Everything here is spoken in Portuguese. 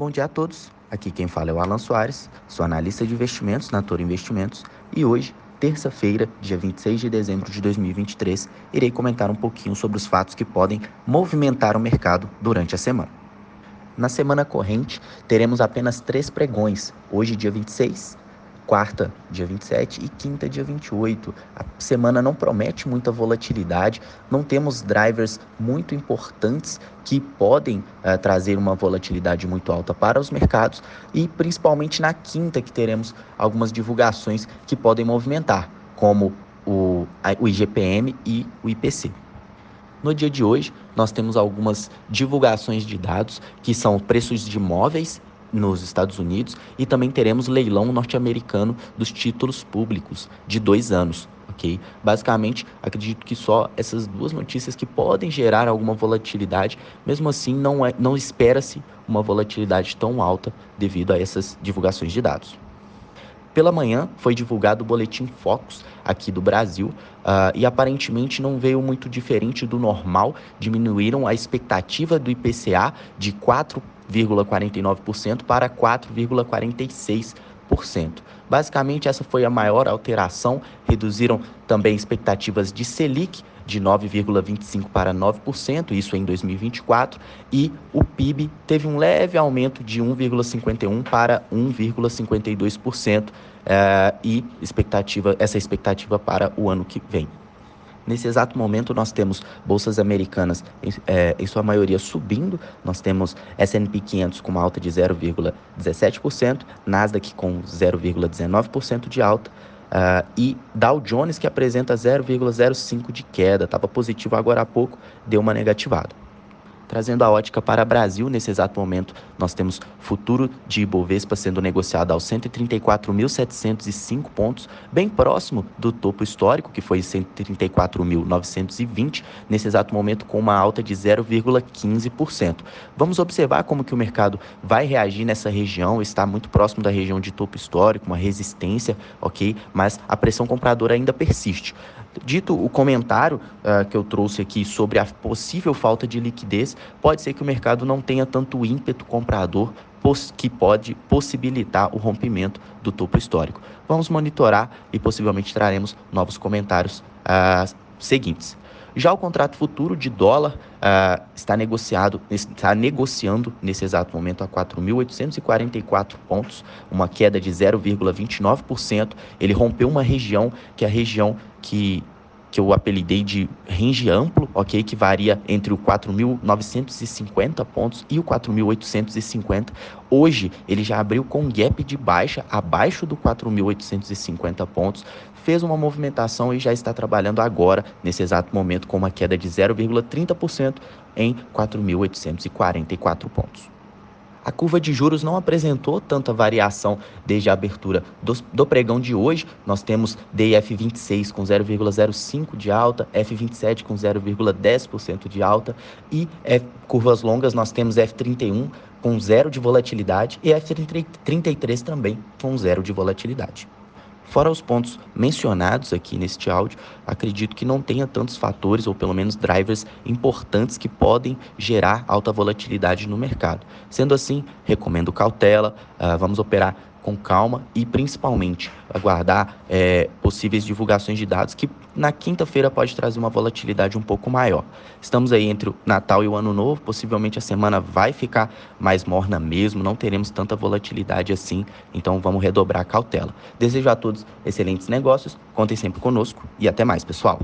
Bom dia a todos. Aqui quem fala é o Alan Soares, sou analista de investimentos na Toro Investimentos e hoje, terça-feira, dia 26 de dezembro de 2023, irei comentar um pouquinho sobre os fatos que podem movimentar o mercado durante a semana. Na semana corrente, teremos apenas três pregões, hoje, dia 26, quarta, dia 27 e quinta, dia 28. A semana não promete muita volatilidade, não temos drivers muito importantes que podem uh, trazer uma volatilidade muito alta para os mercados e principalmente na quinta que teremos algumas divulgações que podem movimentar, como o, o IGPM e o IPC. No dia de hoje, nós temos algumas divulgações de dados que são preços de imóveis nos Estados Unidos e também teremos leilão norte-americano dos títulos públicos de dois anos. ok? Basicamente, acredito que só essas duas notícias que podem gerar alguma volatilidade, mesmo assim não, é, não espera-se uma volatilidade tão alta devido a essas divulgações de dados. Pela manhã foi divulgado o boletim Focus aqui do Brasil uh, e aparentemente não veio muito diferente do normal. Diminuíram a expectativa do IPCA de 4,49% para 4,46%. Basicamente, essa foi a maior alteração. Reduziram também expectativas de Selic de 9,25% para 9%, isso em 2024, e o PIB teve um leve aumento de 1,51% para 1,52%, eh, e expectativa, essa expectativa para o ano que vem. Nesse exato momento, nós temos bolsas americanas, em, é, em sua maioria, subindo. Nós temos S&P 500 com uma alta de 0,17%, Nasdaq com 0,19% de alta, Uh, e Dow Jones, que apresenta 0,05 de queda, estava positivo agora há pouco, deu uma negativada. Trazendo a ótica para o Brasil, nesse exato momento, nós temos futuro de Ibovespa sendo negociado aos 134.705 pontos, bem próximo do topo histórico, que foi 134.920, nesse exato momento com uma alta de 0,15%. Vamos observar como que o mercado vai reagir nessa região, está muito próximo da região de topo histórico, uma resistência, ok? Mas a pressão compradora ainda persiste. Dito o comentário uh, que eu trouxe aqui sobre a possível falta de liquidez, pode ser que o mercado não tenha tanto ímpeto comprador que pode possibilitar o rompimento do topo histórico. Vamos monitorar e possivelmente traremos novos comentários uh, seguintes. Já o contrato futuro de dólar uh, está negociado, está negociando nesse exato momento a 4.844 pontos, uma queda de 0,29%. Ele rompeu uma região que é a região que que eu apelidei de range amplo, ok? Que varia entre o 4.950 pontos e o 4.850. Hoje ele já abriu com gap de baixa abaixo do 4.850 pontos, fez uma movimentação e já está trabalhando agora, nesse exato momento, com uma queda de 0,30% em 4.844 pontos. A curva de juros não apresentou tanta variação desde a abertura do, do pregão de hoje. Nós temos DF26 com 0,05 de alta, F27 com 0,10% de alta e F, curvas longas nós temos F31 com zero de volatilidade e F33 também com zero de volatilidade. Fora os pontos mencionados aqui neste áudio, acredito que não tenha tantos fatores ou pelo menos drivers importantes que podem gerar alta volatilidade no mercado. Sendo assim, recomendo cautela, uh, vamos operar com calma e principalmente aguardar é, possíveis divulgações de dados que na quinta-feira pode trazer uma volatilidade um pouco maior. Estamos aí entre o Natal e o Ano Novo, possivelmente a semana vai ficar mais morna mesmo, não teremos tanta volatilidade assim, então vamos redobrar a cautela. Desejo a todos excelentes negócios, contem sempre conosco e até mais, pessoal.